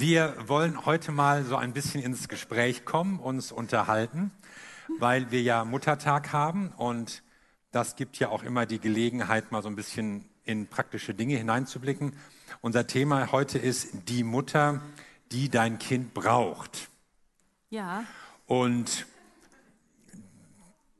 Wir wollen heute mal so ein bisschen ins Gespräch kommen, uns unterhalten, weil wir ja Muttertag haben und das gibt ja auch immer die Gelegenheit, mal so ein bisschen in praktische Dinge hineinzublicken. Unser Thema heute ist die Mutter, die dein Kind braucht. Ja. Und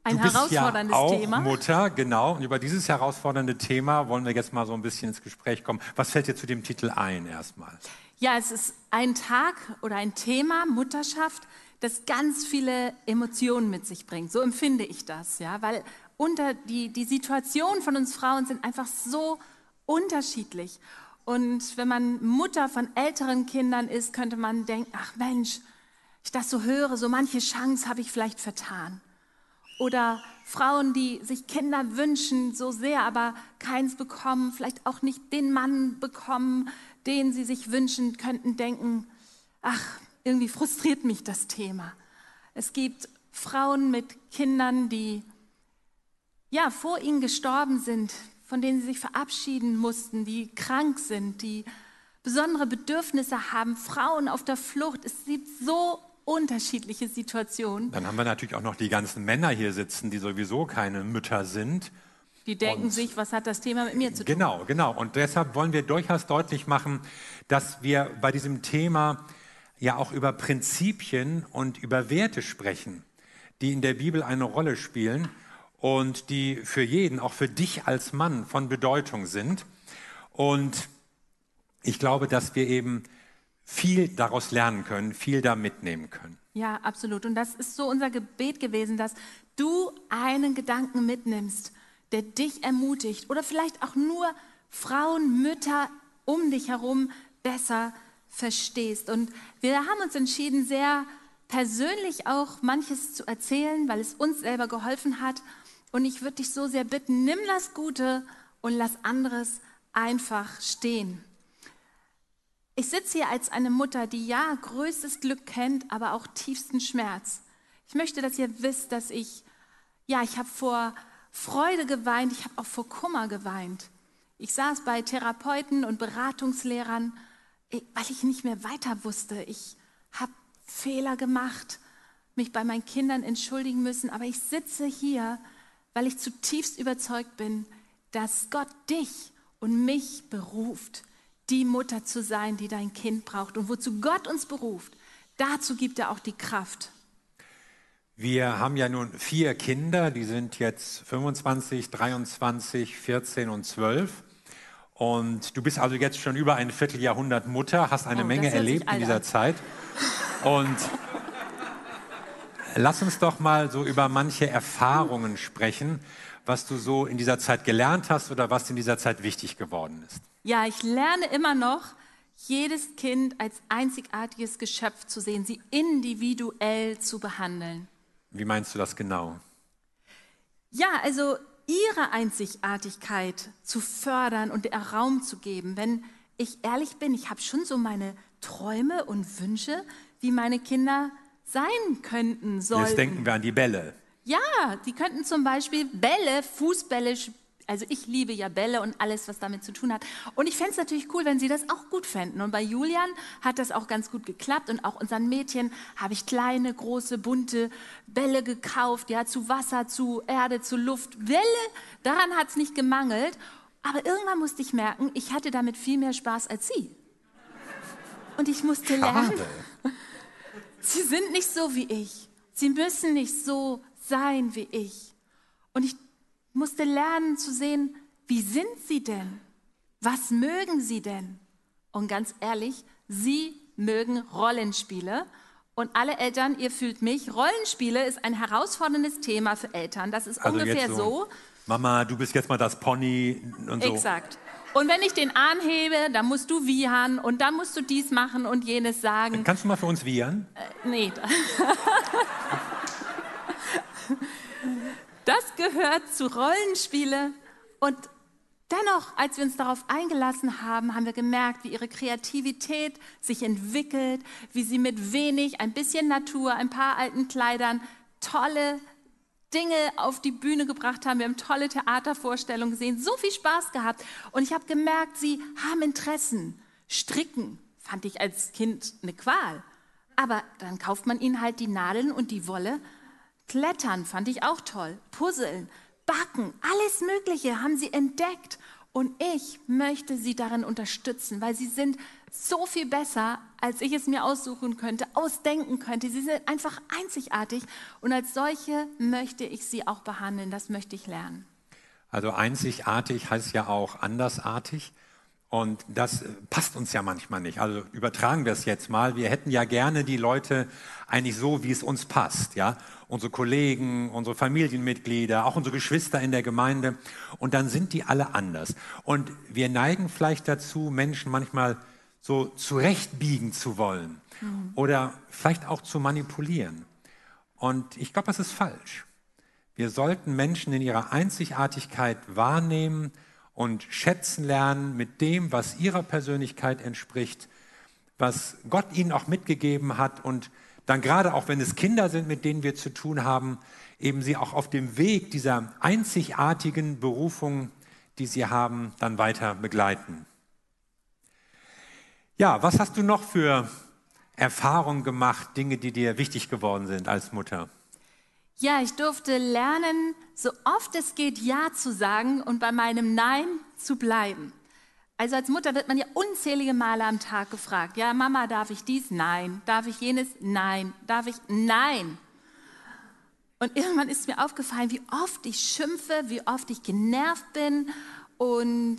ein du bist herausforderndes ja auch Thema. Mutter, genau. Und über dieses herausfordernde Thema wollen wir jetzt mal so ein bisschen ins Gespräch kommen. Was fällt dir zu dem Titel ein erstmal? Ja, es ist ein Tag oder ein Thema, Mutterschaft, das ganz viele Emotionen mit sich bringt. So empfinde ich das, ja, weil unter die, die Situationen von uns Frauen sind einfach so unterschiedlich. Und wenn man Mutter von älteren Kindern ist, könnte man denken, ach Mensch, ich das so höre, so manche Chance habe ich vielleicht vertan. Oder Frauen, die sich Kinder wünschen, so sehr, aber keins bekommen, vielleicht auch nicht den Mann bekommen, den sie sich wünschen, könnten denken, ach, irgendwie frustriert mich das Thema. Es gibt Frauen mit Kindern, die ja vor ihnen gestorben sind, von denen sie sich verabschieden mussten, die krank sind, die besondere Bedürfnisse haben, Frauen auf der Flucht. Es gibt so unterschiedliche Situationen. Dann haben wir natürlich auch noch die ganzen Männer hier sitzen, die sowieso keine Mütter sind. Die denken Und- sich, was hat das Thema mit mir zu tun? Genau, genau. Und deshalb wollen wir durchaus deutlich machen, dass wir bei diesem Thema ja auch über Prinzipien und über Werte sprechen, die in der Bibel eine Rolle spielen und die für jeden, auch für dich als Mann, von Bedeutung sind. Und ich glaube, dass wir eben viel daraus lernen können, viel da mitnehmen können. Ja, absolut. Und das ist so unser Gebet gewesen, dass du einen Gedanken mitnimmst, der dich ermutigt oder vielleicht auch nur Frauen, Mütter um dich herum besser verstehst. Und wir haben uns entschieden, sehr persönlich auch manches zu erzählen, weil es uns selber geholfen hat. Und ich würde dich so sehr bitten, nimm das Gute und lass anderes einfach stehen. Ich sitze hier als eine Mutter, die ja größtes Glück kennt, aber auch tiefsten Schmerz. Ich möchte, dass ihr wisst, dass ich, ja, ich habe vor Freude geweint, ich habe auch vor Kummer geweint. Ich saß bei Therapeuten und Beratungslehrern, eh, weil ich nicht mehr weiter wusste. Ich habe Fehler gemacht, mich bei meinen Kindern entschuldigen müssen, aber ich sitze hier, weil ich zutiefst überzeugt bin, dass Gott dich und mich beruft, die Mutter zu sein, die dein Kind braucht. Und wozu Gott uns beruft, dazu gibt er auch die Kraft. Wir haben ja nun vier Kinder, die sind jetzt 25, 23, 14 und 12. Und du bist also jetzt schon über ein Vierteljahrhundert Mutter, hast eine Oh, Menge erlebt in dieser. Zeit. Und lass uns doch mal so über manche Erfahrungen sprechen, was du so in dieser Zeit gelernt hast oder was in dieser Zeit wichtig geworden ist. Ja, ich lerne immer noch, jedes Kind als einzigartiges Geschöpf zu sehen, sie individuell zu behandeln. Wie meinst du das genau? Ja, also ihre Einzigartigkeit zu fördern und ihr Raum zu geben. Wenn ich ehrlich bin, ich habe schon so meine Träume und Wünsche, wie meine Kinder sein könnten, sollten. Jetzt denken wir an die Bälle. Ja, die könnten zum Beispiel Bälle, Fußbälle, sp- also ich liebe ja Bälle und alles, was damit zu tun hat. Und ich fände es natürlich cool, wenn sie das auch gut fänden. Und bei Julian hat das auch ganz gut geklappt. Und auch unseren Mädchen habe ich kleine, große, bunte Bälle gekauft, ja, zu Wasser, zu Erde, zu Luft. Bälle, daran hat es nicht gemangelt. Aber irgendwann musste ich merken, ich hatte damit viel mehr Spaß als sie. Und ich musste lernen, Schade. Sie sind nicht so wie ich. Sie müssen nicht so sein wie ich. Und ich musste lernen zu sehen, wie sind sie denn? Was mögen sie denn? Und ganz ehrlich, sie mögen Rollenspiele. Und alle Eltern, ihr fühlt mich, Rollenspiele ist ein herausforderndes Thema für Eltern. Das ist Also ungefähr jetzt so. Mama, du bist jetzt mal das Pony und so. Exakt. Und wenn ich den Arm hebe, dann musst du wiehern und dann musst du dies machen und jenes sagen. Kannst du mal für uns wiehern? Nee. Das gehört zu Rollenspiele. Und dennoch, als wir uns darauf eingelassen haben, haben wir gemerkt, wie ihre Kreativität sich entwickelt, wie sie mit wenig, ein bisschen Natur, ein paar alten Kleidern tolle Dinge auf die Bühne gebracht haben. Wir haben tolle Theatervorstellungen gesehen, so viel Spaß gehabt. Und ich habe gemerkt, sie haben Interessen, stricken, fand ich als Kind eine Qual. Aber dann kauft man ihnen halt die Nadeln und die Wolle. Klettern fand ich auch toll. Puzzeln, Backen, alles Mögliche haben sie entdeckt. Und ich möchte sie darin unterstützen, weil sie sind so viel besser, als ich es mir aussuchen könnte, ausdenken könnte. Sie sind einfach einzigartig und als solche möchte ich sie auch behandeln. Das möchte ich lernen. Also einzigartig heißt ja auch andersartig. Und das passt uns ja manchmal nicht. Also übertragen wir es jetzt mal. Wir hätten ja gerne die Leute eigentlich so, wie es uns passt. Ja, unsere Kollegen, unsere Familienmitglieder, auch unsere Geschwister in der Gemeinde. Und dann sind die alle anders. Und wir neigen vielleicht dazu, Menschen manchmal so zurechtbiegen zu wollen mhm. oder vielleicht auch zu manipulieren. Und ich glaube, das ist falsch. Wir sollten Menschen in ihrer Einzigartigkeit wahrnehmen und schätzen lernen mit dem, was ihrer Persönlichkeit entspricht, was Gott ihnen auch mitgegeben hat und dann gerade auch wenn es Kinder sind, mit denen wir zu tun haben, eben sie auch auf dem Weg dieser einzigartigen Berufung, die sie haben, dann weiter begleiten. Ja, was hast du noch für Erfahrungen gemacht, Dinge, die dir wichtig geworden sind als Mutter? Ja, ich durfte lernen, so oft es geht Ja zu sagen und bei meinem Nein zu bleiben. Also als Mutter wird man ja unzählige Male am Tag gefragt, ja, Mama, darf ich dies? Nein. Darf ich jenes? Nein. Darf ich? Nein. Und irgendwann ist mir aufgefallen, wie oft ich schimpfe, wie oft ich genervt bin. Und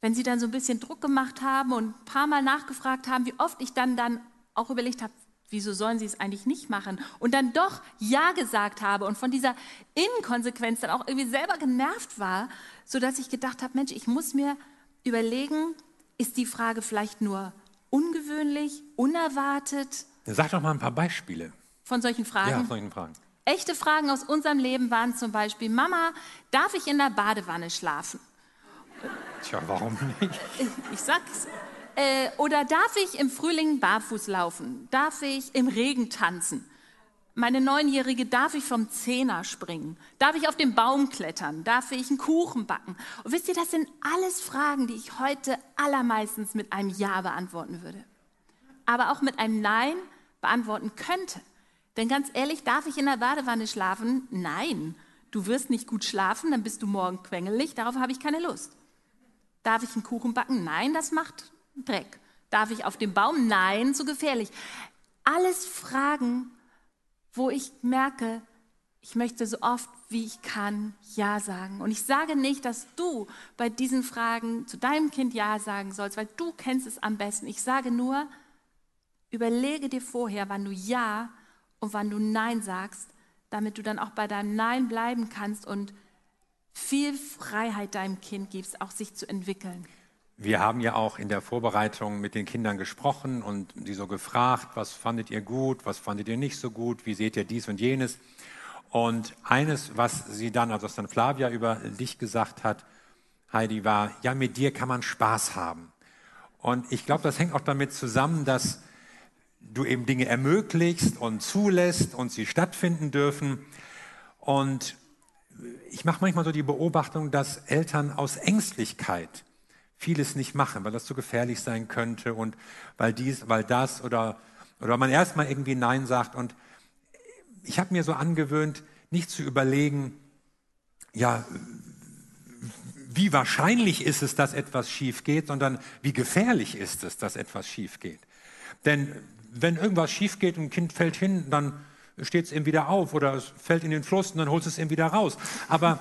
wenn sie dann so ein bisschen Druck gemacht haben und ein paar Mal nachgefragt haben, wie oft ich dann, dann auch überlegt habe, wieso sollen sie es eigentlich nicht machen? Und dann doch Ja gesagt habe und von dieser Inkonsequenz dann auch irgendwie selber genervt war, sodass ich gedacht habe, Mensch, ich muss mir überlegen, ist die Frage vielleicht nur ungewöhnlich, unerwartet? Sag doch mal ein paar Beispiele. Von solchen Fragen? Ja, von solchen Fragen. Echte Fragen aus unserem Leben waren zum Beispiel, Mama, darf ich in der Badewanne schlafen? Tja, warum nicht? Ich, ich sag's. Äh, oder darf ich im Frühling barfuß laufen? Darf ich im Regen tanzen? Meine Neunjährige, darf ich vom Zehner springen? Darf ich auf den Baum klettern? Darf ich einen Kuchen backen? Und wisst ihr, das sind alles Fragen, die ich heute allermeistens mit einem Ja beantworten würde. Aber auch mit einem Nein beantworten könnte. Denn ganz ehrlich, darf ich in der Badewanne schlafen? Nein. Du wirst nicht gut schlafen, dann bist du morgen quengelig, darauf habe ich keine Lust. Darf ich einen Kuchen backen? Nein, das macht Dreck. Darf ich auf dem Baum? Nein, zu gefährlich. Alles Fragen, wo ich merke, ich möchte so oft wie ich kann Ja sagen. Und ich sage nicht, dass du bei diesen Fragen zu deinem Kind Ja sagen sollst, weil du kennst es am besten. Ich sage nur, überlege dir vorher, wann du Ja und wann du Nein sagst, damit du dann auch bei deinem Nein bleiben kannst und viel Freiheit deinem Kind gibst, auch sich zu entwickeln. Wir haben ja auch in der Vorbereitung mit den Kindern gesprochen und sie so gefragt, was fandet ihr gut, was fandet ihr nicht so gut, wie seht ihr dies und jenes. Und eines, was sie dann, also was dann Flavia über dich gesagt hat, Heidi, war, ja, mit dir kann man Spaß haben. Und ich glaube, das hängt auch damit zusammen, dass du eben Dinge ermöglichst und zulässt und sie stattfinden dürfen. Und ich mache manchmal so die Beobachtung, dass Eltern aus Ängstlichkeit vieles nicht machen, weil das zu gefährlich sein könnte und weil dies, weil das oder, oder man erstmal irgendwie Nein sagt. Und ich habe mir so angewöhnt, nicht zu überlegen, ja, wie wahrscheinlich ist es, dass etwas schief geht, sondern wie gefährlich ist es, dass etwas schief geht. Denn wenn irgendwas schief geht und ein Kind fällt hin, dann steht es eben wieder auf oder es fällt in den Fluss und dann holst es eben wieder raus. Aber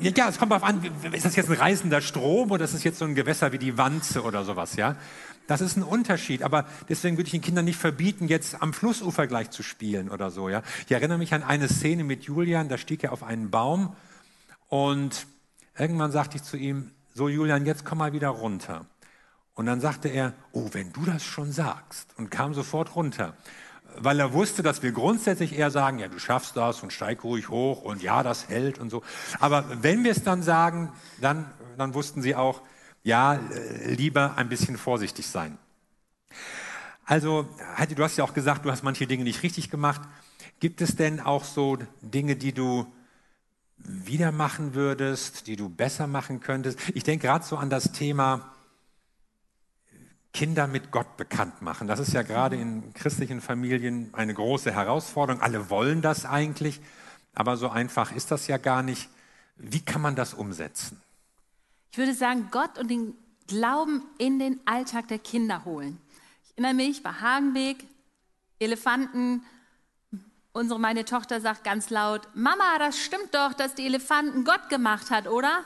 ja, es kommt darauf an, ist das jetzt ein reißender Strom oder ist es jetzt so ein Gewässer wie die Wanze oder sowas, ja? Das ist ein Unterschied, aber deswegen würde ich den Kindern nicht verbieten, jetzt am Flussufer gleich zu spielen oder so, ja? Ich erinnere mich an eine Szene mit Julian, da stieg er auf einen Baum und irgendwann sagte ich zu ihm, so Julian, jetzt komm mal wieder runter. Und dann sagte er, oh, wenn du das schon sagst und kam sofort runter weil er wusste, dass wir grundsätzlich eher sagen, ja, du schaffst das und steig ruhig hoch und ja, das hält und so. Aber wenn wir es dann sagen, dann, dann wussten sie auch, ja, äh, lieber ein bisschen vorsichtig sein. Also, Heidi, du hast ja auch gesagt, du hast manche Dinge nicht richtig gemacht. Gibt es denn auch so Dinge, die du wieder machen würdest, die du besser machen könntest? Ich denke gerade so an das Thema Kinder mit Gott bekannt machen. Das ist ja gerade in christlichen Familien eine große Herausforderung. Alle wollen das eigentlich, aber so einfach ist das ja gar nicht. Wie kann man das umsetzen? Ich würde sagen, Gott und den Glauben in den Alltag der Kinder holen. Ich erinnere mich bei Hagenweg, Elefanten. Unsere meine Tochter sagt ganz laut: Mama, das stimmt doch, dass die Elefanten Gott gemacht hat, oder?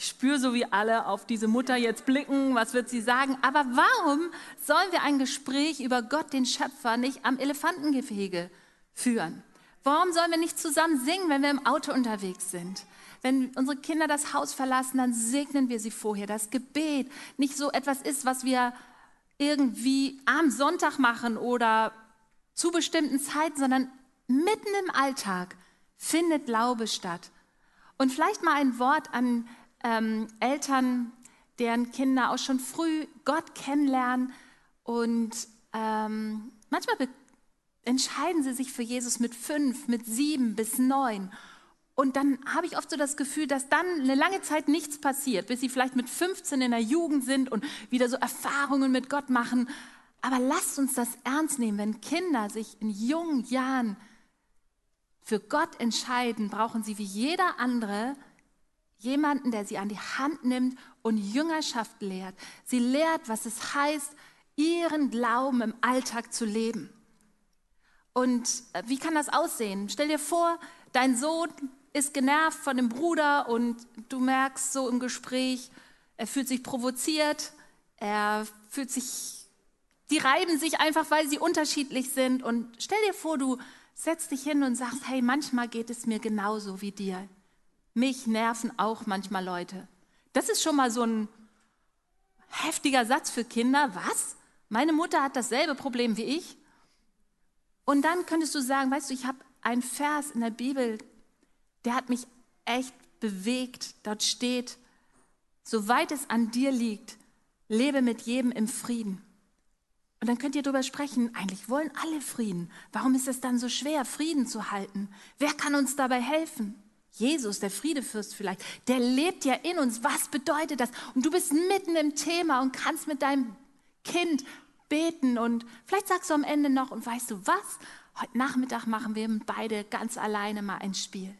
Ich spüre so wie alle auf diese Mutter jetzt blicken, was wird sie sagen? Aber warum sollen wir ein Gespräch über Gott, den Schöpfer, nicht am Elefantengehege führen? Warum sollen wir nicht zusammen singen, wenn wir im Auto unterwegs sind? Wenn unsere Kinder das Haus verlassen, dann segnen wir sie vorher. Das Gebet nicht so etwas ist, was wir irgendwie am Sonntag machen oder zu bestimmten Zeiten, sondern mitten im Alltag findet Glaube statt. Und vielleicht mal ein Wort an ähm, Eltern, deren Kinder auch schon früh Gott kennenlernen und ähm, manchmal entscheiden sie sich für Jesus mit fünf, mit sieben bis neun. Und dann habe ich oft so das Gefühl, dass dann eine lange Zeit nichts passiert, bis sie vielleicht mit 15 in der Jugend sind und wieder so Erfahrungen mit Gott machen. Aber lasst uns das ernst nehmen. Wenn Kinder sich in jungen Jahren für Gott entscheiden, brauchen sie wie jeder andere Jemanden, der sie an die Hand nimmt und Jüngerschaft lehrt. Sie lehrt, was es heißt, ihren Glauben im Alltag zu leben. Und äh, wie kann das aussehen? Stell dir vor, dein Sohn ist genervt von dem Bruder und du merkst so im Gespräch, er fühlt sich provoziert, er fühlt sich, die reiben sich einfach, weil sie unterschiedlich sind. Und stell dir vor, du setzt dich hin und sagst, hey, manchmal geht es mir genauso wie dir. Mich nerven auch manchmal Leute. Das ist schon mal so ein heftiger Satz für Kinder. Was? Meine Mutter hat dasselbe Problem wie ich. Und dann könntest du sagen, weißt du, ich habe einen Vers in der Bibel, der hat mich echt bewegt. Dort steht, soweit es an dir liegt, lebe mit jedem im Frieden. Und dann könnt ihr darüber sprechen, eigentlich wollen alle Frieden. Warum ist es dann so schwer, Frieden zu halten? Wer kann uns dabei helfen? Jesus, der Friedefürst vielleicht, der lebt ja in uns. Was bedeutet das? Und du bist mitten im Thema und kannst mit deinem Kind beten und vielleicht sagst du am Ende noch, und weißt du was? Heute Nachmittag machen wir beide ganz alleine mal ein Spiel.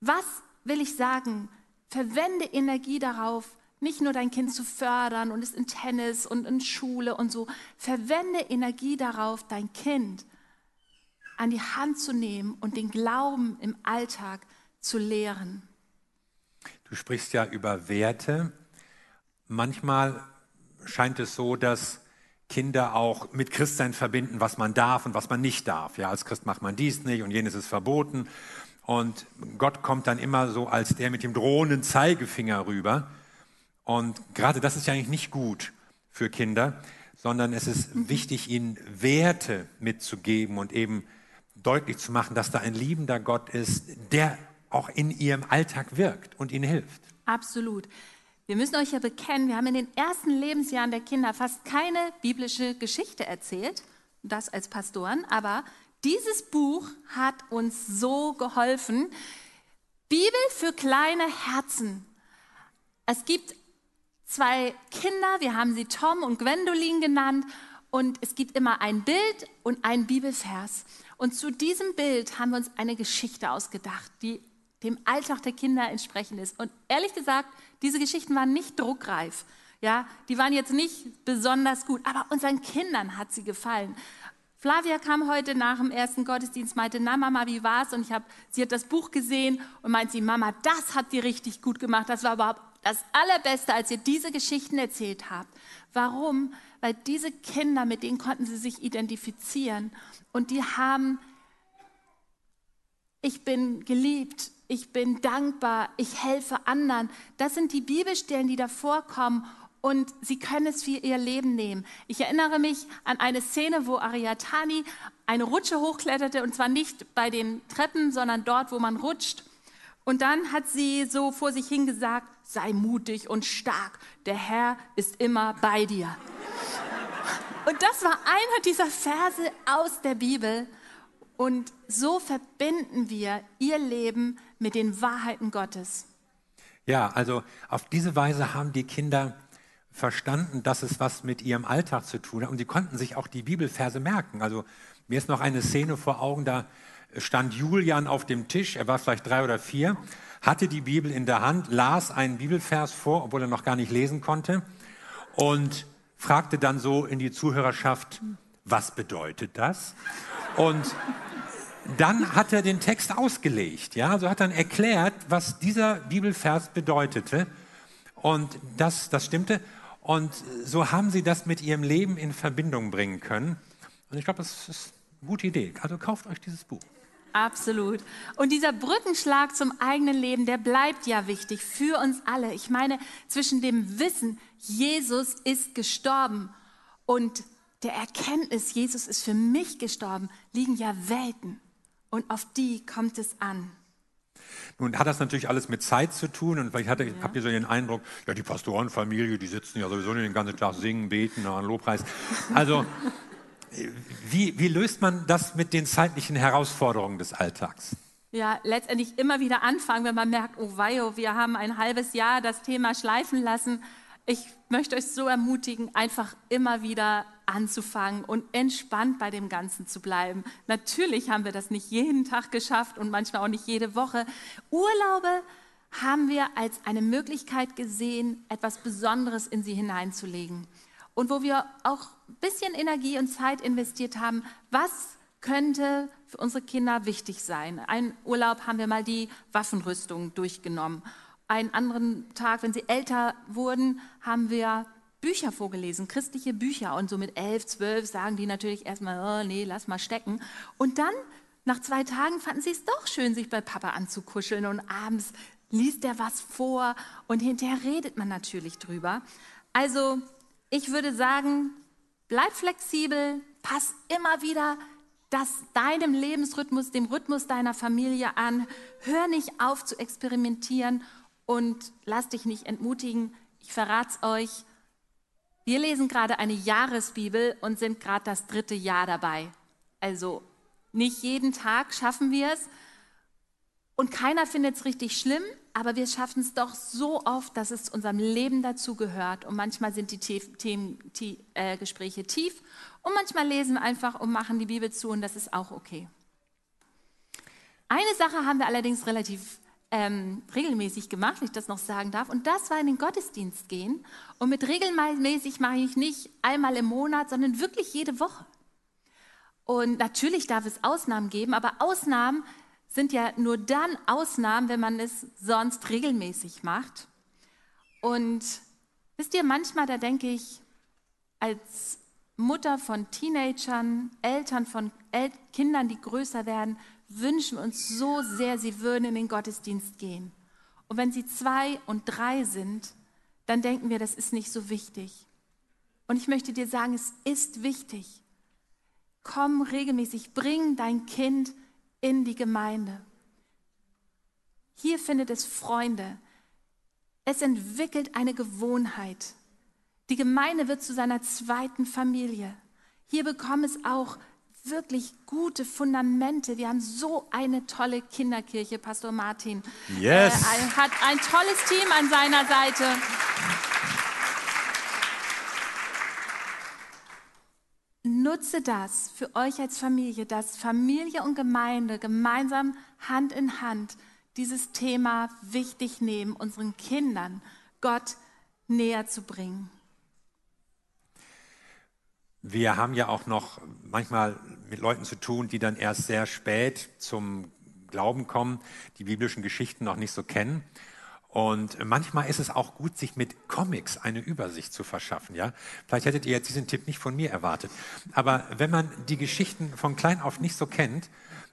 Was will ich sagen? Verwende Energie darauf, nicht nur dein Kind zu fördern und es in Tennis und in Schule und so. Verwende Energie darauf, dein Kind an die Hand zu nehmen und den Glauben im Alltag zu lehren. Du sprichst ja über Werte. Manchmal scheint es so, dass Kinder auch mit Christsein verbinden, was man darf und was man nicht darf. Ja, als Christ macht man dies nicht und jenes ist verboten. Und Gott kommt dann immer so als der mit dem drohenden Zeigefinger rüber. Und gerade das ist ja eigentlich nicht gut für Kinder, sondern es ist mhm. wichtig, ihnen Werte mitzugeben und eben deutlich zu machen, dass da ein liebender Gott ist, der auch in ihrem Alltag wirkt und ihnen hilft. Absolut. Wir müssen euch ja bekennen, wir haben in den ersten Lebensjahren der Kinder fast keine biblische Geschichte erzählt, das als Pastoren, aber dieses Buch hat uns so geholfen. Bibel für kleine Herzen. Es gibt zwei Kinder, wir haben sie Tom und Gwendolin genannt, und es gibt immer ein Bild und ein Bibelvers. Und zu diesem Bild haben wir uns eine Geschichte ausgedacht, die dem Alltag der Kinder entsprechend ist. Und ehrlich gesagt, diese Geschichten waren nicht druckreif. Ja, die waren jetzt nicht besonders gut, aber unseren Kindern hat sie gefallen. Flavia kam heute nach dem ersten Gottesdienst, meinte, na Mama, wie war's? Und ich habe, sie hat das Buch gesehen und meint sie, Mama, das hat dir richtig gut gemacht. Das war überhaupt das Allerbeste, als ihr diese Geschichten erzählt habt. Warum? Weil diese Kinder, mit denen konnten sie sich identifizieren und die haben, ich bin geliebt, ich bin dankbar, ich helfe anderen. Das sind die Bibelstellen, die da vorkommen und sie können es für ihr Leben nehmen. Ich erinnere mich an eine Szene, wo Ariatani eine Rutsche hochkletterte und zwar nicht bei den Treppen, sondern dort, wo man rutscht. Und dann hat sie so vor sich hingesagt, sei mutig und stark, der Herr ist immer bei dir. Und das war einer dieser Verse aus der Bibel. Und so verbinden wir ihr Leben mit den Wahrheiten Gottes. Ja, also auf diese Weise haben die Kinder verstanden, dass es was mit ihrem Alltag zu tun hat. Und sie konnten sich auch die Bibelverse merken. Also mir ist noch eine Szene vor Augen, da stand Julian auf dem Tisch, er war vielleicht drei oder vier, hatte die Bibel in der Hand, las einen Bibelvers vor, obwohl er noch gar nicht lesen konnte, und fragte dann so in die Zuhörerschaft, was bedeutet das? Und dann hat er den Text ausgelegt, ja, also hat dann erklärt, was dieser Bibelvers bedeutete. Und das, das stimmte. Und so haben sie das mit ihrem Leben in Verbindung bringen können. Und ich glaube, das ist eine gute Idee. Also kauft euch dieses Buch. Absolut. Und dieser Brückenschlag zum eigenen Leben, der bleibt ja wichtig für uns alle. Ich meine, zwischen dem Wissen, Jesus ist gestorben und der Erkenntnis, Jesus ist für mich gestorben, liegen ja Welten. Und auf die kommt es an. Nun hat das natürlich alles mit Zeit zu tun und vielleicht hatte, ja. habt ihr so den Eindruck, ja, die Pastorenfamilie, die sitzen ja sowieso nicht den ganzen Tag singen, beten, an Lobpreis. Also wie, wie löst man das mit den zeitlichen Herausforderungen des Alltags? Ja, letztendlich immer wieder anfangen, wenn man merkt, oh weio, wir haben ein halbes Jahr das Thema schleifen lassen. Ich möchte euch so ermutigen, einfach immer wieder anzufangen und entspannt bei dem Ganzen zu bleiben. Natürlich haben wir das nicht jeden Tag geschafft und manchmal auch nicht jede Woche. Urlaube haben wir als eine Möglichkeit gesehen, etwas Besonderes in sie hineinzulegen und wo wir auch ein bisschen Energie und Zeit investiert haben, was könnte für unsere Kinder wichtig sein. Einen Urlaub haben wir mal die Waffenrüstung durchgenommen. Einen anderen Tag, wenn sie älter wurden, haben wir Bücher vorgelesen, christliche Bücher. Und so mit elf, zwölf sagen die natürlich erstmal, oh, nee, lass mal stecken. Und dann, nach zwei Tagen, fanden sie es doch schön, sich bei Papa anzukuscheln. Und abends liest er was vor und hinterher redet man natürlich drüber. Also ich würde sagen, bleib flexibel, pass immer wieder das deinem Lebensrhythmus, dem Rhythmus deiner Familie an. Hör nicht auf zu experimentieren und lass dich nicht entmutigen. Ich verrate es euch. Wir lesen gerade eine Jahresbibel und sind gerade das dritte Jahr dabei. Also nicht jeden Tag schaffen wir es und keiner findet es richtig schlimm, aber wir schaffen es doch so oft, dass es zu unserem Leben dazu gehört. Und manchmal sind die Themen, die, äh, Gespräche tief und manchmal lesen wir einfach und machen die Bibel zu und das ist auch okay. Eine Sache haben wir allerdings relativ ähm, regelmäßig gemacht, wenn ich das noch sagen darf, und das war in den Gottesdienst gehen. Und mit regelmäßig mache ich nicht einmal im Monat, sondern wirklich jede Woche. Und natürlich darf es Ausnahmen geben, aber Ausnahmen sind ja nur dann Ausnahmen, wenn man es sonst regelmäßig macht. Und wisst ihr, manchmal, da denke ich, als Mutter von Teenagern, Eltern von El Kindern, die größer werden, wünschen wir uns so sehr, sie würden in den Gottesdienst gehen. Und wenn sie zwei und drei sind, dann denken wir, das ist nicht so wichtig. Und ich möchte dir sagen, es ist wichtig. Komm regelmäßig, bring dein Kind in die Gemeinde. Hier findet es Freunde. Es entwickelt eine Gewohnheit. Die Gemeinde wird zu seiner zweiten Familie. Hier bekommt es auch wirklich gute Fundamente. Wir haben so eine tolle Kinderkirche. Pastor Martin yes. äh, hat ein tolles Team an seiner Seite. nutze das für euch als Familie, dass Familie und Gemeinde gemeinsam Hand in Hand dieses Thema wichtig nehmen, unseren Kindern Gott näher zu bringen. Wir haben ja auch noch manchmal mit Leuten zu tun, die dann erst sehr spät zum Glauben kommen, die biblischen Geschichten noch nicht so kennen. Und manchmal ist es auch gut, sich mit Comics eine Übersicht zu verschaffen. Ja? Vielleicht hättet ihr jetzt diesen Tipp nicht von mir erwartet. Aber wenn man die Geschichten von klein auf nicht so kennt,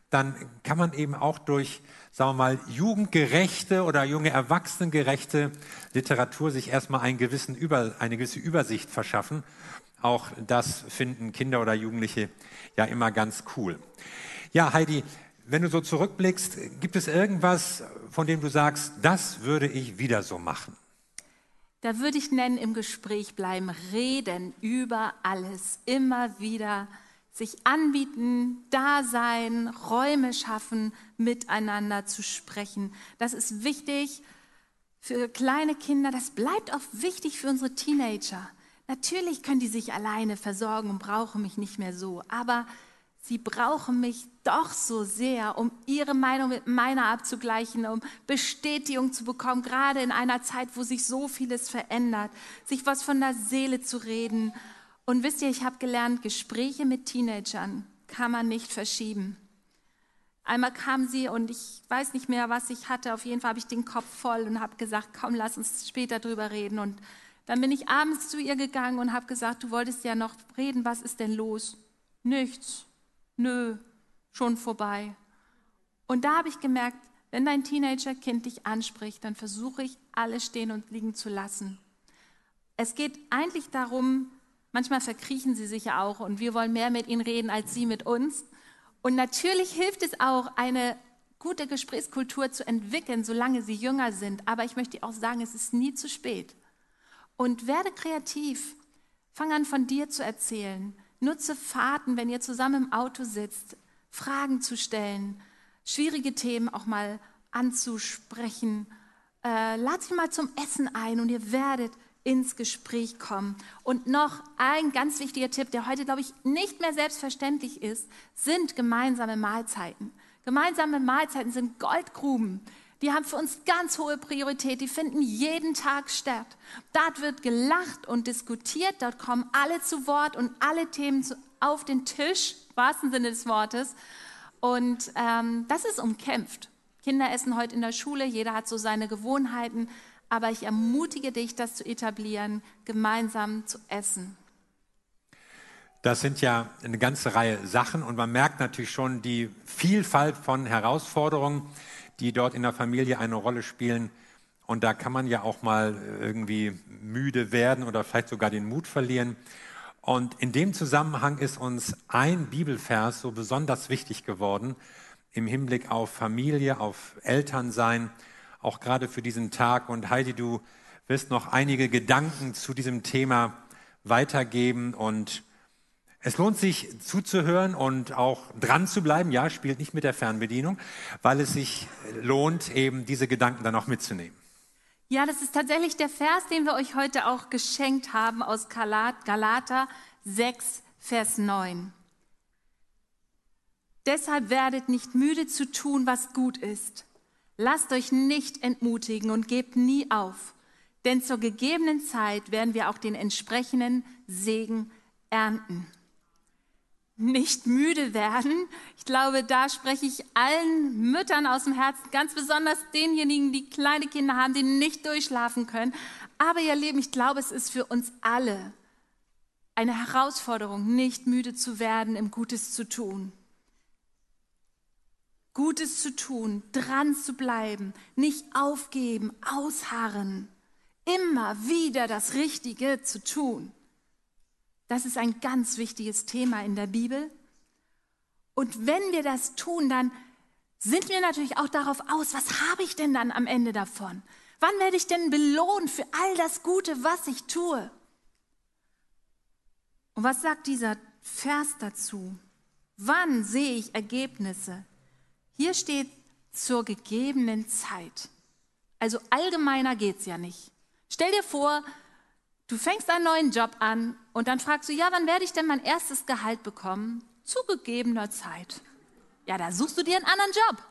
dann kann man eben auch durch, sagen wir mal, jugendgerechte oder junge Erwachsenengerechte Literatur sich erstmal einen gewissen Über, eine gewisse Übersicht verschaffen. Auch das finden Kinder oder Jugendliche ja immer ganz cool. Ja, Heidi, wenn du so zurückblickst, gibt es irgendwas, von dem du sagst, das würde ich wieder so machen? Da würde ich nennen, im Gespräch bleiben, reden über alles, immer wieder sich anbieten, da sein, Räume schaffen, miteinander zu sprechen. Das ist wichtig für kleine Kinder, das bleibt auch wichtig für unsere Teenager. Natürlich können die sich alleine versorgen und brauchen mich nicht mehr so, aber sie brauchen mich doch so sehr, um ihre Meinung mit meiner abzugleichen, um Bestätigung zu bekommen, gerade in einer Zeit, wo sich so vieles verändert, sich was von der Seele zu reden. Und wisst ihr, ich habe gelernt, Gespräche mit Teenagern kann man nicht verschieben. Einmal kam sie und ich weiß nicht mehr, was ich hatte. Auf jeden Fall habe ich den Kopf voll und habe gesagt, komm, lass uns später drüber reden. Und dann bin ich abends zu ihr gegangen und habe gesagt, du wolltest ja noch reden, was ist denn los? Nichts. Nö, schon vorbei. Und da habe ich gemerkt, wenn dein Teenager-Kind dich anspricht, dann versuche ich, alles stehen und liegen zu lassen. Es geht eigentlich darum, manchmal verkriechen sie sich ja auch und wir wollen mehr mit ihnen reden als sie mit uns. Und natürlich hilft es auch, eine gute Gesprächskultur zu entwickeln, solange sie jünger sind. Aber ich möchte auch sagen, es ist nie zu spät. Und werde kreativ. Fang an, von dir zu erzählen. Nutze Fahrten, wenn ihr zusammen im Auto sitzt, Fragen zu stellen, schwierige Themen auch mal anzusprechen. Äh, lad sie mal zum Essen ein und ihr werdet ins Gespräch kommen. Und noch ein ganz wichtiger Tipp, der heute, glaube ich, nicht mehr selbstverständlich ist, sind gemeinsame Mahlzeiten. Gemeinsame Mahlzeiten sind Goldgruben. Die haben für uns ganz hohe Priorität. Die finden jeden Tag statt. Dort wird gelacht und diskutiert. Dort kommen alle zu Wort und alle Themen auf den Tisch, im wahrsten Sinne des Wortes. Und ähm, das ist umkämpft. Kinder essen heute in der Schule. Jeder hat so seine Gewohnheiten aber ich ermutige dich, das zu etablieren, gemeinsam zu essen. Das sind ja eine ganze Reihe Sachen und man merkt natürlich schon die Vielfalt von Herausforderungen, die dort in der Familie eine Rolle spielen. Und da kann man ja auch mal irgendwie müde werden oder vielleicht sogar den Mut verlieren. Und in dem Zusammenhang ist uns ein Bibelvers so besonders wichtig geworden im Hinblick auf Familie, auf Elternsein auch gerade für diesen Tag. Und Heidi, du wirst noch einige Gedanken zu diesem Thema weitergeben und es lohnt sich zuzuhören und auch dran zu bleiben. Ja, spielt nicht mit der Fernbedienung, weil es sich lohnt, eben diese Gedanken dann auch mitzunehmen. Ja, das ist tatsächlich der Vers, den wir euch heute auch geschenkt haben aus Galater 6, Vers 9. Deshalb werdet nicht müde zu tun, was gut ist. Lasst euch nicht entmutigen und gebt nie auf, denn zur gegebenen Zeit werden wir auch den entsprechenden Segen ernten. Nicht müde werden. Ich glaube, da spreche ich allen Müttern aus dem Herzen, ganz besonders denjenigen, die kleine Kinder haben, die nicht durchschlafen können. Aber ihr Leben, ich glaube, es ist für uns alle eine Herausforderung, nicht müde zu werden, im Gutes zu tun. Gutes zu tun, dran zu bleiben, nicht aufgeben, ausharren, immer wieder das Richtige zu tun. Das ist ein ganz wichtiges Thema in der Bibel. Und wenn wir das tun, dann sind wir natürlich auch darauf aus, was habe ich denn dann am Ende davon? Wann werde ich denn belohnt für all das Gute, was ich tue? Und was sagt dieser Vers dazu? Wann sehe ich Ergebnisse? Hier steht zur gegebenen Zeit. Also allgemeiner geht es ja nicht. Stell dir vor, du fängst einen neuen Job an und dann fragst du, ja, wann werde ich denn mein erstes Gehalt bekommen? Zu gegebener Zeit. Ja, da suchst du dir einen anderen Job.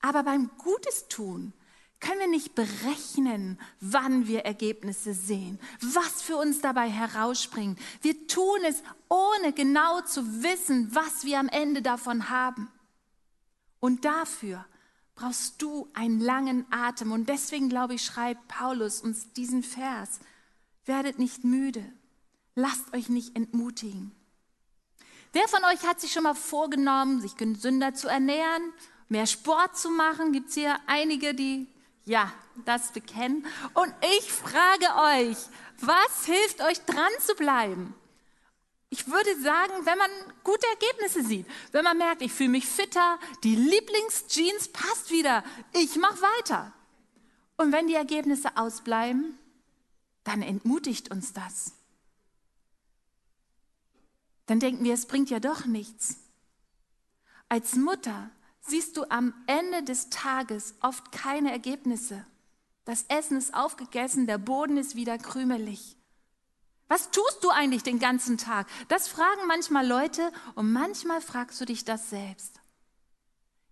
Aber beim Gutes tun können wir nicht berechnen, wann wir Ergebnisse sehen, was für uns dabei herausspringt. Wir tun es, ohne genau zu wissen, was wir am Ende davon haben. Und dafür brauchst du einen langen Atem. Und deswegen, glaube ich, schreibt Paulus uns diesen Vers. Werdet nicht müde, lasst euch nicht entmutigen. Wer von euch hat sich schon mal vorgenommen, sich gesünder zu ernähren, mehr Sport zu machen? Gibt es hier einige, die ja, das bekennen. Und ich frage euch, was hilft euch dran zu bleiben? Ich würde sagen, wenn man gute Ergebnisse sieht, wenn man merkt, ich fühle mich fitter, die Lieblingsjeans passt wieder, ich mache weiter. Und wenn die Ergebnisse ausbleiben, dann entmutigt uns das. Dann denken wir, es bringt ja doch nichts. Als Mutter siehst du am Ende des Tages oft keine Ergebnisse. Das Essen ist aufgegessen, der Boden ist wieder krümelig. Was tust du eigentlich den ganzen Tag? Das fragen manchmal Leute und manchmal fragst du dich das selbst.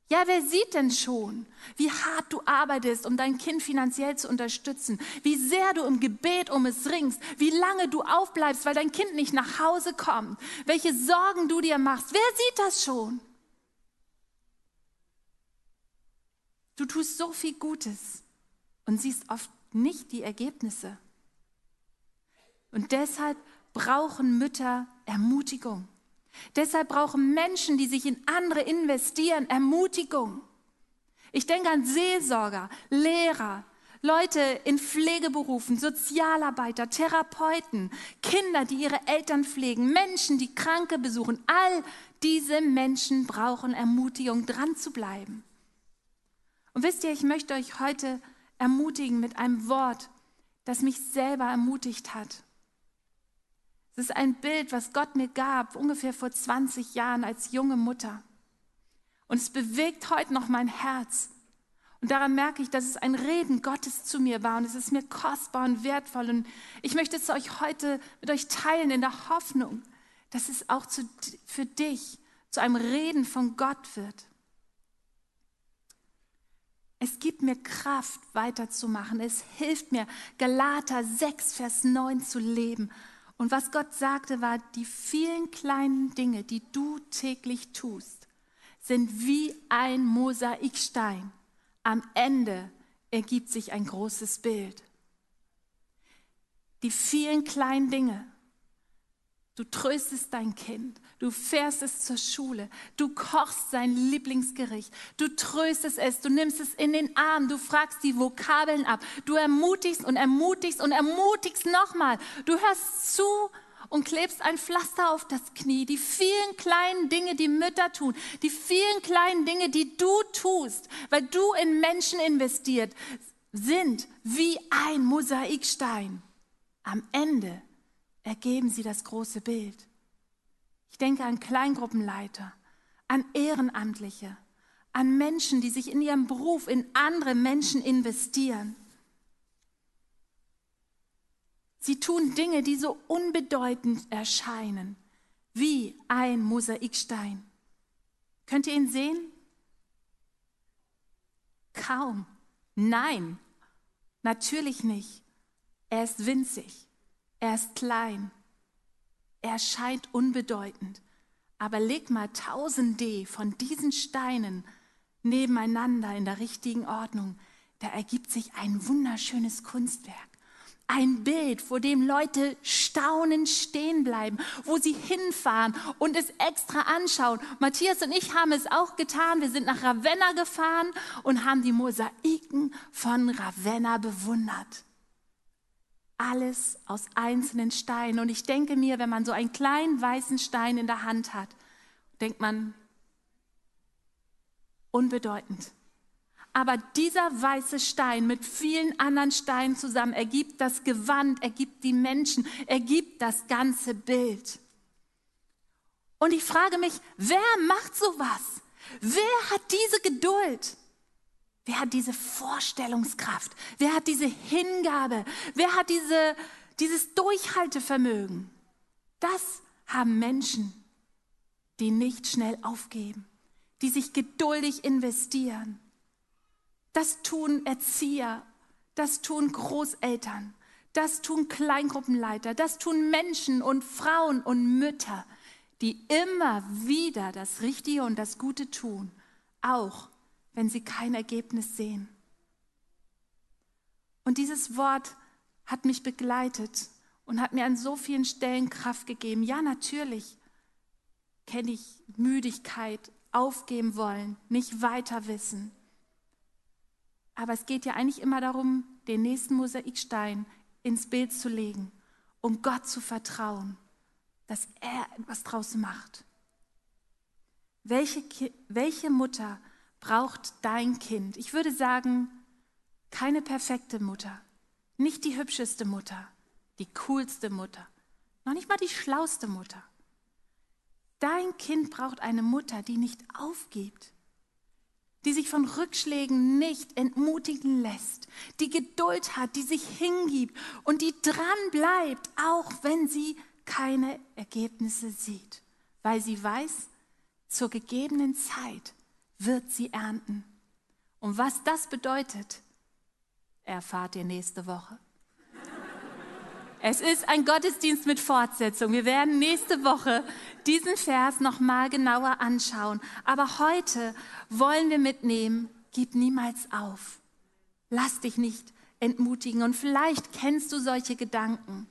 Ja, wer sieht denn schon, wie hart du arbeitest, um dein Kind finanziell zu unterstützen, wie sehr du im Gebet um es ringst, wie lange du aufbleibst, weil dein Kind nicht nach Hause kommt, welche Sorgen du dir machst. Wer sieht das schon? Du tust so viel Gutes und siehst oft nicht die Ergebnisse. Und deshalb brauchen Mütter Ermutigung. Deshalb brauchen Menschen, die sich in andere investieren, Ermutigung. Ich denke an Seelsorger, Lehrer, Leute in Pflegeberufen, Sozialarbeiter, Therapeuten, Kinder, die ihre Eltern pflegen, Menschen, die Kranke besuchen. All diese Menschen brauchen Ermutigung, dran zu bleiben. Und wisst ihr, ich möchte euch heute ermutigen mit einem Wort, das mich selber ermutigt hat. Es ist ein Bild, was Gott mir gab, ungefähr vor 20 Jahren als junge Mutter. Und es bewegt heute noch mein Herz. Und daran merke ich, dass es ein Reden Gottes zu mir war und es ist mir kostbar und wertvoll. Und ich möchte es euch heute mit euch teilen in der Hoffnung, dass es auch zu, für dich zu einem Reden von Gott wird. Es gibt mir Kraft, weiterzumachen. Es hilft mir, Galater 6, Vers 9 zu leben. Und was Gott sagte, war, die vielen kleinen Dinge, die du täglich tust, sind wie ein Mosaikstein. Am Ende ergibt sich ein großes Bild. Die vielen kleinen Dinge, Du tröstest dein Kind, du fährst es zur Schule, du kochst sein Lieblingsgericht, du tröstest es, du nimmst es in den Arm, du fragst die Vokabeln ab, du ermutigst und ermutigst und ermutigst nochmal, du hörst zu und klebst ein Pflaster auf das Knie. Die vielen kleinen Dinge, die Mütter tun, die vielen kleinen Dinge, die du tust, weil du in Menschen investiert, sind wie ein Mosaikstein. Am Ende ergeben sie das große Bild. Ich denke an Kleingruppenleiter, an Ehrenamtliche, an Menschen, die sich in ihrem Beruf in andere Menschen investieren. Sie tun Dinge, die so unbedeutend erscheinen, wie ein Mosaikstein. Könnt ihr ihn sehen? Kaum. Nein, natürlich nicht. Er ist winzig. Er ist klein. Er scheint unbedeutend. Aber leg mal tausende von diesen Steinen nebeneinander in der richtigen Ordnung. Da ergibt sich ein wunderschönes Kunstwerk. Ein Bild, vor dem Leute staunend stehen bleiben, wo sie hinfahren und es extra anschauen. Matthias und ich haben es auch getan. Wir sind nach Ravenna gefahren und haben die Mosaiken von Ravenna bewundert alles aus einzelnen Steinen. Und ich denke mir, wenn man so einen kleinen weißen Stein in der Hand hat, denkt man, unbedeutend. Aber dieser weiße Stein mit vielen anderen Steinen zusammen ergibt das Gewand, ergibt die Menschen, ergibt das ganze Bild. Und ich frage mich, wer macht sowas? Wer hat diese Geduld? Wer hat diese Vorstellungskraft? Wer hat diese Hingabe? Wer hat diese, dieses Durchhaltevermögen? Das haben Menschen, die nicht schnell aufgeben, die sich geduldig investieren. Das tun Erzieher, das tun Großeltern, das tun Kleingruppenleiter, das tun Menschen und Frauen und Mütter, die immer wieder das Richtige und das Gute tun, auch wenn sie kein Ergebnis sehen. Und dieses Wort hat mich begleitet und hat mir an so vielen Stellen Kraft gegeben. Ja, natürlich kenne ich Müdigkeit, aufgeben wollen, nicht weiter wissen. Aber es geht ja eigentlich immer darum, den nächsten Mosaikstein ins Bild zu legen, um Gott zu vertrauen, dass er etwas draus macht. Welche, welche Mutter braucht dein Kind? Ich würde sagen, keine perfekte Mutter, nicht die hübscheste Mutter, die coolste Mutter, noch nicht mal die schlauste Mutter. Dein Kind braucht eine Mutter, die nicht aufgibt, die sich von Rückschlägen nicht entmutigen lässt, die Geduld hat, die sich hingibt und die dran bleibt, auch wenn sie keine Ergebnisse sieht, weil sie weiß, zur gegebenen Zeit wird sie ernten. Und was das bedeutet, erfahrt ihr nächste Woche. Es ist ein Gottesdienst mit Fortsetzung. Wir werden nächste Woche diesen Vers noch mal genauer anschauen. Aber heute wollen wir mitnehmen, gib niemals auf. Lass dich nicht entmutigen. Und vielleicht kennst du solche Gedanken.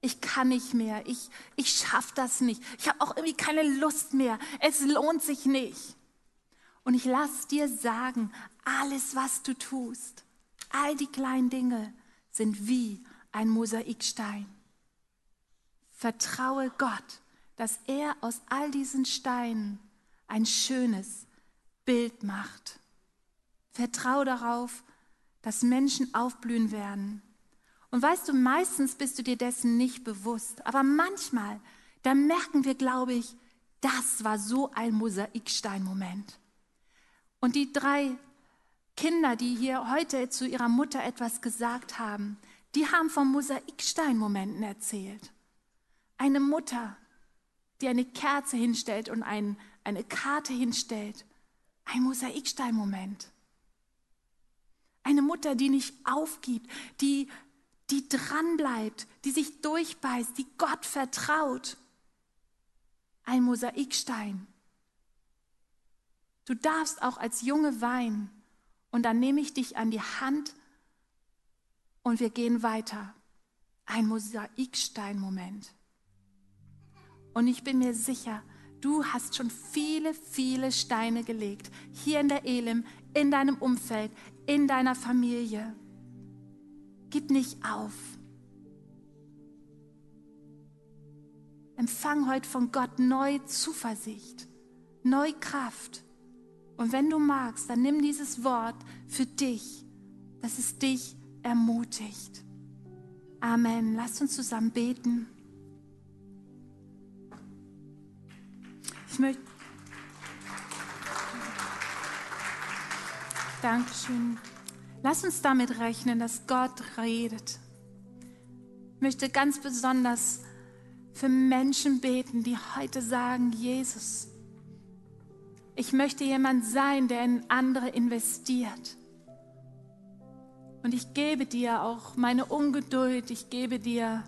Ich kann nicht mehr. Ich, ich schaffe das nicht. Ich habe auch irgendwie keine Lust mehr. Es lohnt sich nicht. Und ich lass dir sagen, alles, was du tust, all die kleinen Dinge sind wie ein Mosaikstein. Vertraue Gott, dass er aus all diesen Steinen ein schönes Bild macht. Vertraue darauf, dass Menschen aufblühen werden. Und weißt du, meistens bist du dir dessen nicht bewusst, aber manchmal, da merken wir, glaube ich, das war so ein Mosaikstein-Moment. Und die drei Kinder, die hier heute zu ihrer Mutter etwas gesagt haben, die haben von Mosaiksteinmomenten erzählt. Eine Mutter, die eine Kerze hinstellt und ein, eine Karte hinstellt. Ein Mosaiksteinmoment. Eine Mutter, die nicht aufgibt, die, die dranbleibt, die sich durchbeißt, die Gott vertraut. Ein Mosaikstein. Du darfst auch als Junge weinen und dann nehme ich dich an die Hand und wir gehen weiter. Ein Mosaikstein-Moment. Und ich bin mir sicher, du hast schon viele, viele Steine gelegt. Hier in der Elim, in deinem Umfeld, in deiner Familie. Gib nicht auf. Empfang heute von Gott neu Zuversicht, neu Kraft. Und wenn du magst, dann nimm dieses Wort für dich, dass es dich ermutigt. Amen. Lasst uns zusammen beten. Ich möchte. Dankeschön. Lass uns damit rechnen, dass Gott redet. Ich möchte ganz besonders für Menschen beten, die heute sagen, Jesus, ich möchte jemand sein, der in andere investiert. Und ich gebe dir auch meine Ungeduld, ich gebe dir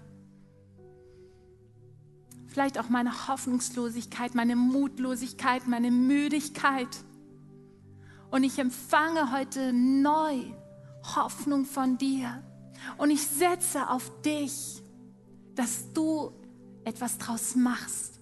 vielleicht auch meine Hoffnungslosigkeit, meine Mutlosigkeit, meine Müdigkeit. Und ich empfange heute neu Hoffnung von dir. Und ich setze auf dich, dass du etwas draus machst.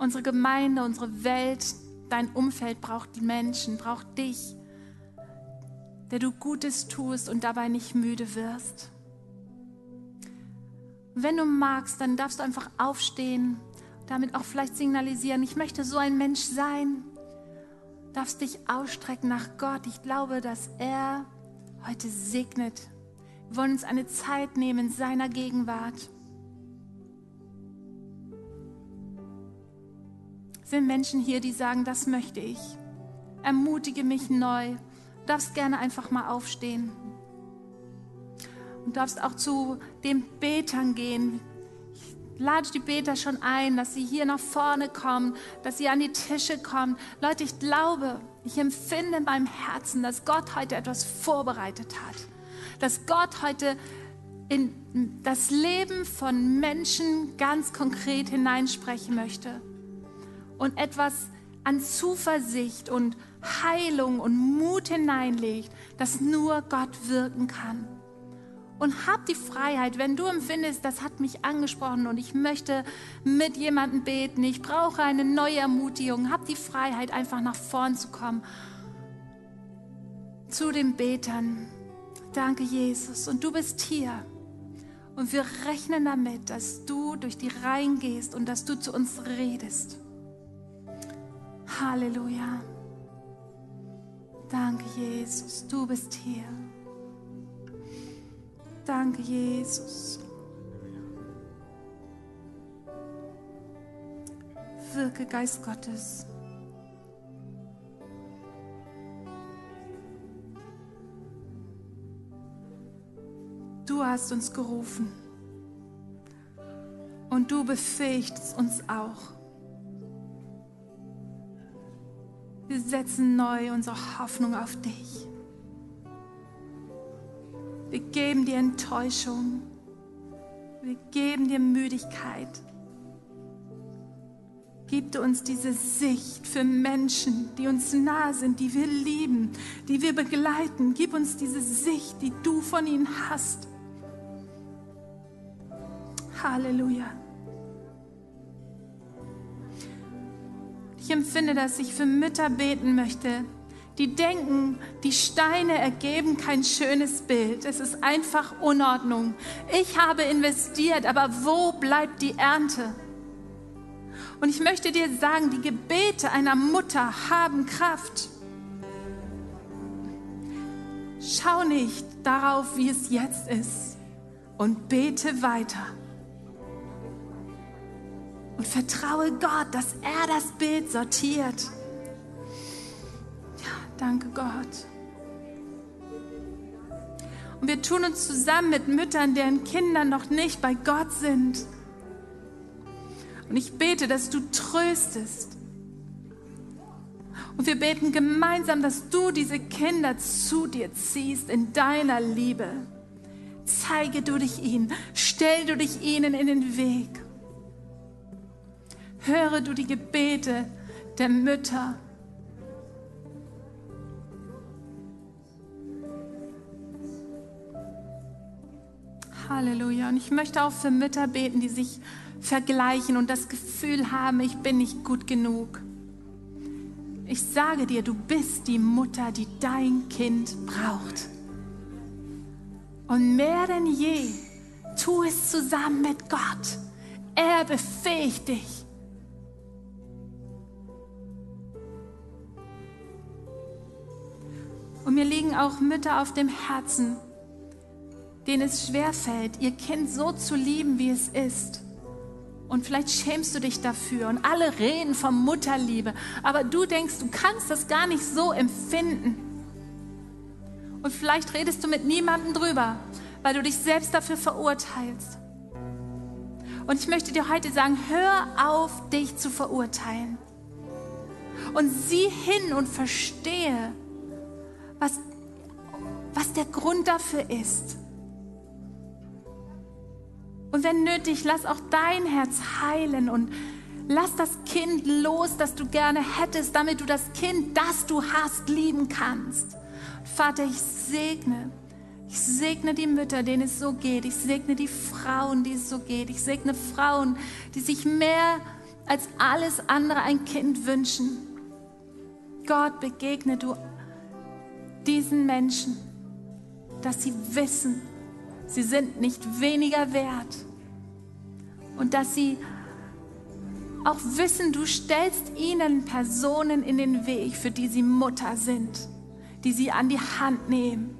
Unsere Gemeinde, unsere Welt, dein Umfeld braucht die Menschen, braucht dich, der du Gutes tust und dabei nicht müde wirst. wenn du magst, dann darfst du einfach aufstehen, damit auch vielleicht signalisieren, ich möchte so ein Mensch sein. Du darfst dich ausstrecken nach Gott. Ich glaube, dass er heute segnet. Wir wollen uns eine Zeit nehmen in seiner Gegenwart. Sind Menschen hier, die sagen, das möchte ich. Ermutige mich neu. Du darfst gerne einfach mal aufstehen. Und darfst auch zu den Betern gehen. Ich lade die Beter schon ein, dass sie hier nach vorne kommen, dass sie an die Tische kommen. Leute, ich glaube, ich empfinde in meinem Herzen, dass Gott heute etwas vorbereitet hat. Dass Gott heute in das Leben von Menschen ganz konkret hineinsprechen möchte und etwas an Zuversicht und Heilung und Mut hineinlegt, das nur Gott wirken kann. Und hab die Freiheit, wenn du empfindest, das hat mich angesprochen und ich möchte mit jemandem beten, ich brauche eine neue Ermutigung, hab die Freiheit, einfach nach vorn zu kommen. Zu den Betern. Danke, Jesus. Und du bist hier. Und wir rechnen damit, dass du durch die Reihen gehst und dass du zu uns redest. Halleluja. Danke, Jesus, du bist hier. Danke, Jesus. Wirke, Geist Gottes. Du hast uns gerufen und du befähigst uns auch. Wir setzen neu unsere Hoffnung auf dich. Wir geben dir Enttäuschung. Wir geben dir Müdigkeit. Gib uns diese Sicht für Menschen, die uns nahe sind, die wir lieben, die wir begleiten. Gib uns diese Sicht, die du von ihnen hast. Halleluja. Ich empfinde, dass ich für Mütter beten möchte, die denken, die Steine ergeben kein schönes Bild. Es ist einfach Unordnung. Ich habe investiert, aber wo bleibt die Ernte? Und ich möchte dir sagen, die Gebete einer Mutter haben Kraft. Schau nicht darauf, wie es jetzt ist und bete weiter und vertraue Gott, dass er das Bild sortiert. Ja, danke Gott. Und wir tun uns zusammen mit Müttern, deren Kinder noch nicht bei Gott sind. Und ich bete, dass du tröstest. Und wir beten gemeinsam, dass du diese Kinder zu dir ziehst in deiner Liebe. Zeige du dich ihnen, stell du dich ihnen in den Weg. Höre du die Gebete der Mütter. Halleluja. Und ich möchte auch für Mütter beten, die sich vergleichen und das Gefühl haben, ich bin nicht gut genug. Ich sage dir, du bist die Mutter, die dein Kind braucht. Und mehr denn je, tu es zusammen mit Gott. Er befähigt dich. Mir liegen auch Mütter auf dem Herzen, denen es schwerfällt, ihr Kind so zu lieben, wie es ist. Und vielleicht schämst du dich dafür und alle reden von Mutterliebe, aber du denkst, du kannst das gar nicht so empfinden. Und vielleicht redest du mit niemandem drüber, weil du dich selbst dafür verurteilst. Und ich möchte dir heute sagen, hör auf, dich zu verurteilen. Und sieh hin und verstehe, was, was der Grund dafür ist. Und wenn nötig, lass auch dein Herz heilen und lass das Kind los, das du gerne hättest, damit du das Kind, das du hast, lieben kannst. Vater, ich segne, ich segne die Mütter, denen es so geht. Ich segne die Frauen, die es so geht. Ich segne Frauen, die sich mehr als alles andere ein Kind wünschen. Gott, begegne du diesen Menschen, dass sie wissen, sie sind nicht weniger wert und dass sie auch wissen, du stellst ihnen Personen in den Weg, für die sie Mutter sind, die sie an die Hand nehmen,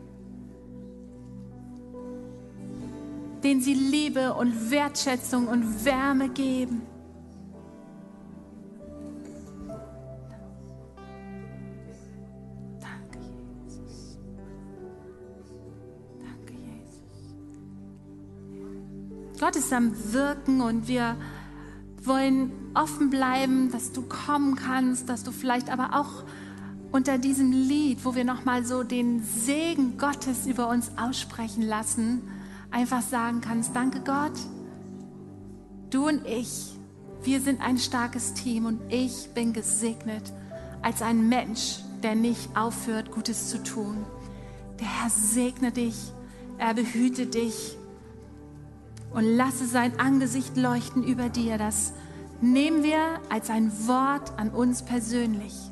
denen sie Liebe und Wertschätzung und Wärme geben. Gott ist am Wirken und wir wollen offen bleiben, dass du kommen kannst, dass du vielleicht aber auch unter diesem Lied, wo wir nochmal so den Segen Gottes über uns aussprechen lassen, einfach sagen kannst, danke Gott, du und ich, wir sind ein starkes Team und ich bin gesegnet als ein Mensch, der nicht aufhört, Gutes zu tun. Der Herr segne dich, er behüte dich und lasse sein Angesicht leuchten über dir. Das nehmen wir als ein Wort an uns persönlich.